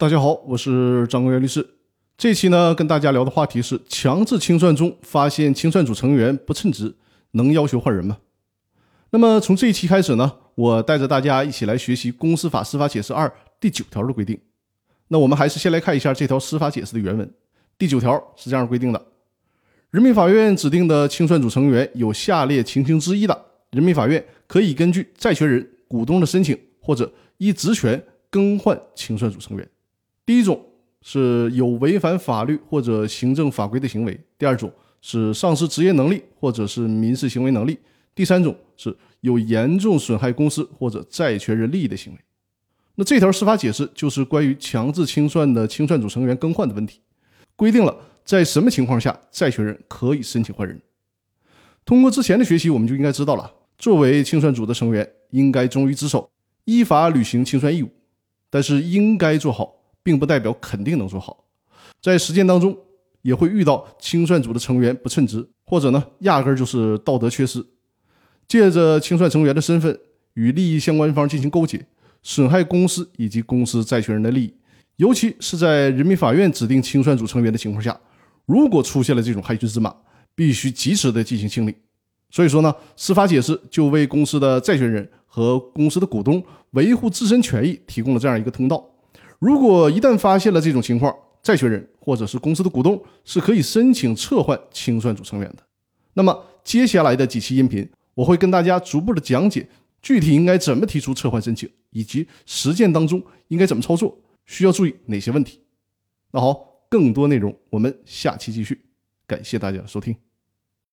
大家好，我是张国元律师。这期呢，跟大家聊的话题是：强制清算中发现清算组成员不称职，能要求换人吗？那么从这一期开始呢，我带着大家一起来学习《公司法司法解释二》第九条的规定。那我们还是先来看一下这条司法解释的原文。第九条是这样规定的：人民法院指定的清算组成员有下列情形之一的，人民法院可以根据债权人、股东的申请，或者依职权更换清算组成员。第一种是有违反法律或者行政法规的行为；第二种是丧失职业能力或者是民事行为能力；第三种是有严重损害公司或者债权人利益的行为。那这条司法解释就是关于强制清算的清算组成员更换的问题，规定了在什么情况下债权人可以申请换人。通过之前的学习，我们就应该知道了，作为清算组的成员，应该忠于职守，依法履行清算义务。但是，应该做好，并不代表肯定能做好，在实践当中也会遇到清算组的成员不称职，或者呢，压根就是道德缺失，借着清算成员的身份与利益相关方进行勾结。损害公司以及公司债权人的利益，尤其是在人民法院指定清算组成员的情况下，如果出现了这种害群之马，必须及时的进行清理。所以说呢，司法解释就为公司的债权人和公司的股东维护自身权益提供了这样一个通道。如果一旦发现了这种情况，债权人或者是公司的股东是可以申请撤换清算组成员的。那么接下来的几期音频，我会跟大家逐步的讲解。具体应该怎么提出撤换申请，以及实践当中应该怎么操作，需要注意哪些问题？那好，更多内容我们下期继续。感谢大家的收听。